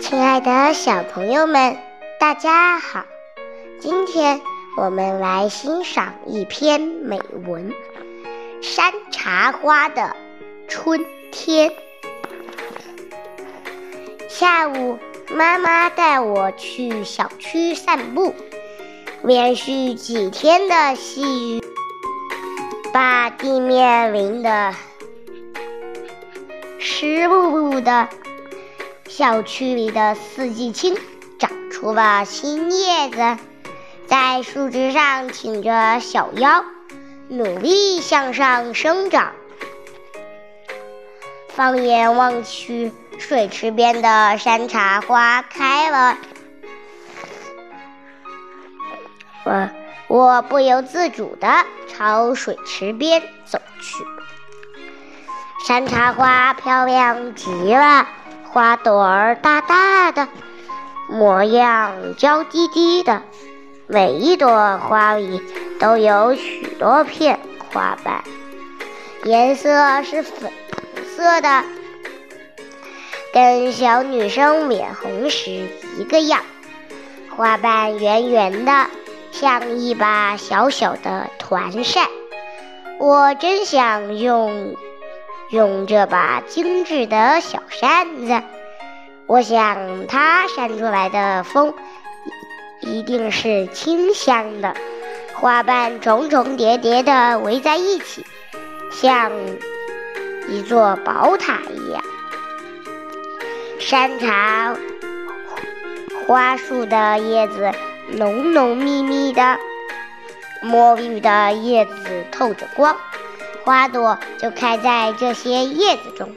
亲爱的小朋友们，大家好！今天我们来欣赏一篇美文《山茶花的春天》。下午，妈妈带我去小区散步，连续几天的细雨把地面淋得湿漉漉的。小区里的四季青长出了新叶子，在树枝上挺着小腰，努力向上生长。放眼望去，水池边的山茶花开了，我我不由自主地朝水池边走去。山茶花漂亮极了。花朵儿大大的，模样娇滴滴的，每一朵花里都有许多片花瓣，颜色是粉色的，跟小女生脸红时一个样。花瓣圆圆的，像一把小小的团扇。我真想用。用这把精致的小扇子，我想它扇出来的风一定是清香的。花瓣重重叠叠的围在一起，像一座宝塔一样。山茶花树的叶子浓浓密密的，墨绿的叶子透着光。花朵就开在这些叶子中，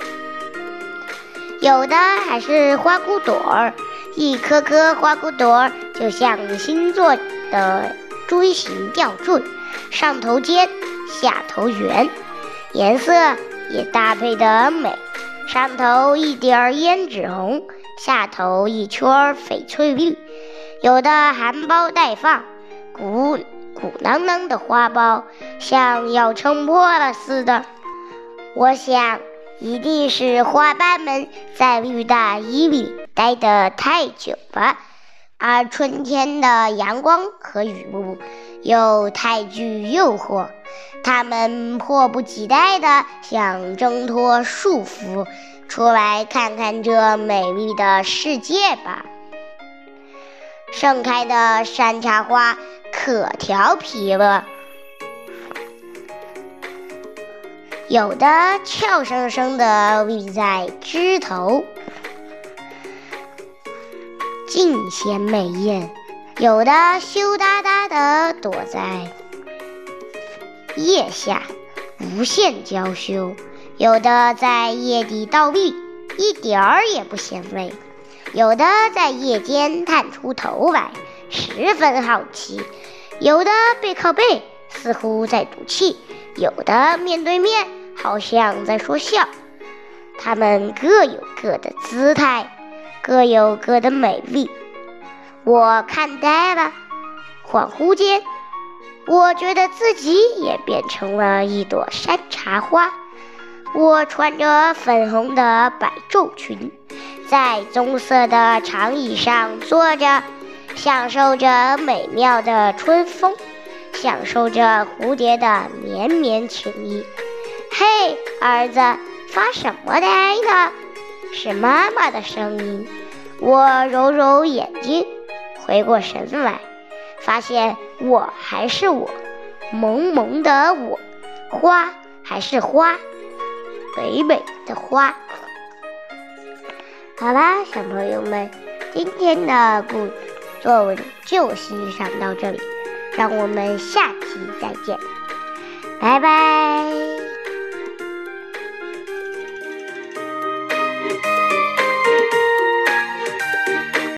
有的还是花骨朵儿，一颗颗花骨朵儿就像星座的锥形吊坠，上头尖，下头圆，颜色也搭配得美，上头一点胭脂红，下头一圈翡翠绿，有的含苞待放，鼓。鼓囊囊的花苞像要撑破了似的，我想一定是花瓣们在绿大衣里待得太久了，而春天的阳光和雨露又太具诱惑，它们迫不及待地想挣脱束缚，出来看看这美丽的世界吧。盛开的山茶花。可调皮了，有的俏生生的立在枝头，尽显美艳；有的羞答答的躲在叶下，无限娇羞；有的在叶底倒立，一点儿也不显累；有的在叶间探出头来。十分好奇，有的背靠背，似乎在赌气；有的面对面，好像在说笑。他们各有各的姿态，各有各的美丽。我看呆了，恍惚间，我觉得自己也变成了一朵山茶花。我穿着粉红的百褶裙，在棕色的长椅上坐着。享受着美妙的春风，享受着蝴蝶的绵绵情意。嘿，儿子，发什么呆呢？是妈妈的声音。我揉揉眼睛，回过神来，发现我还是我，萌萌的我，花还是花，美美的花。好啦，小朋友们，今天的故。作文就欣赏到这里，让我们下期再见，拜拜。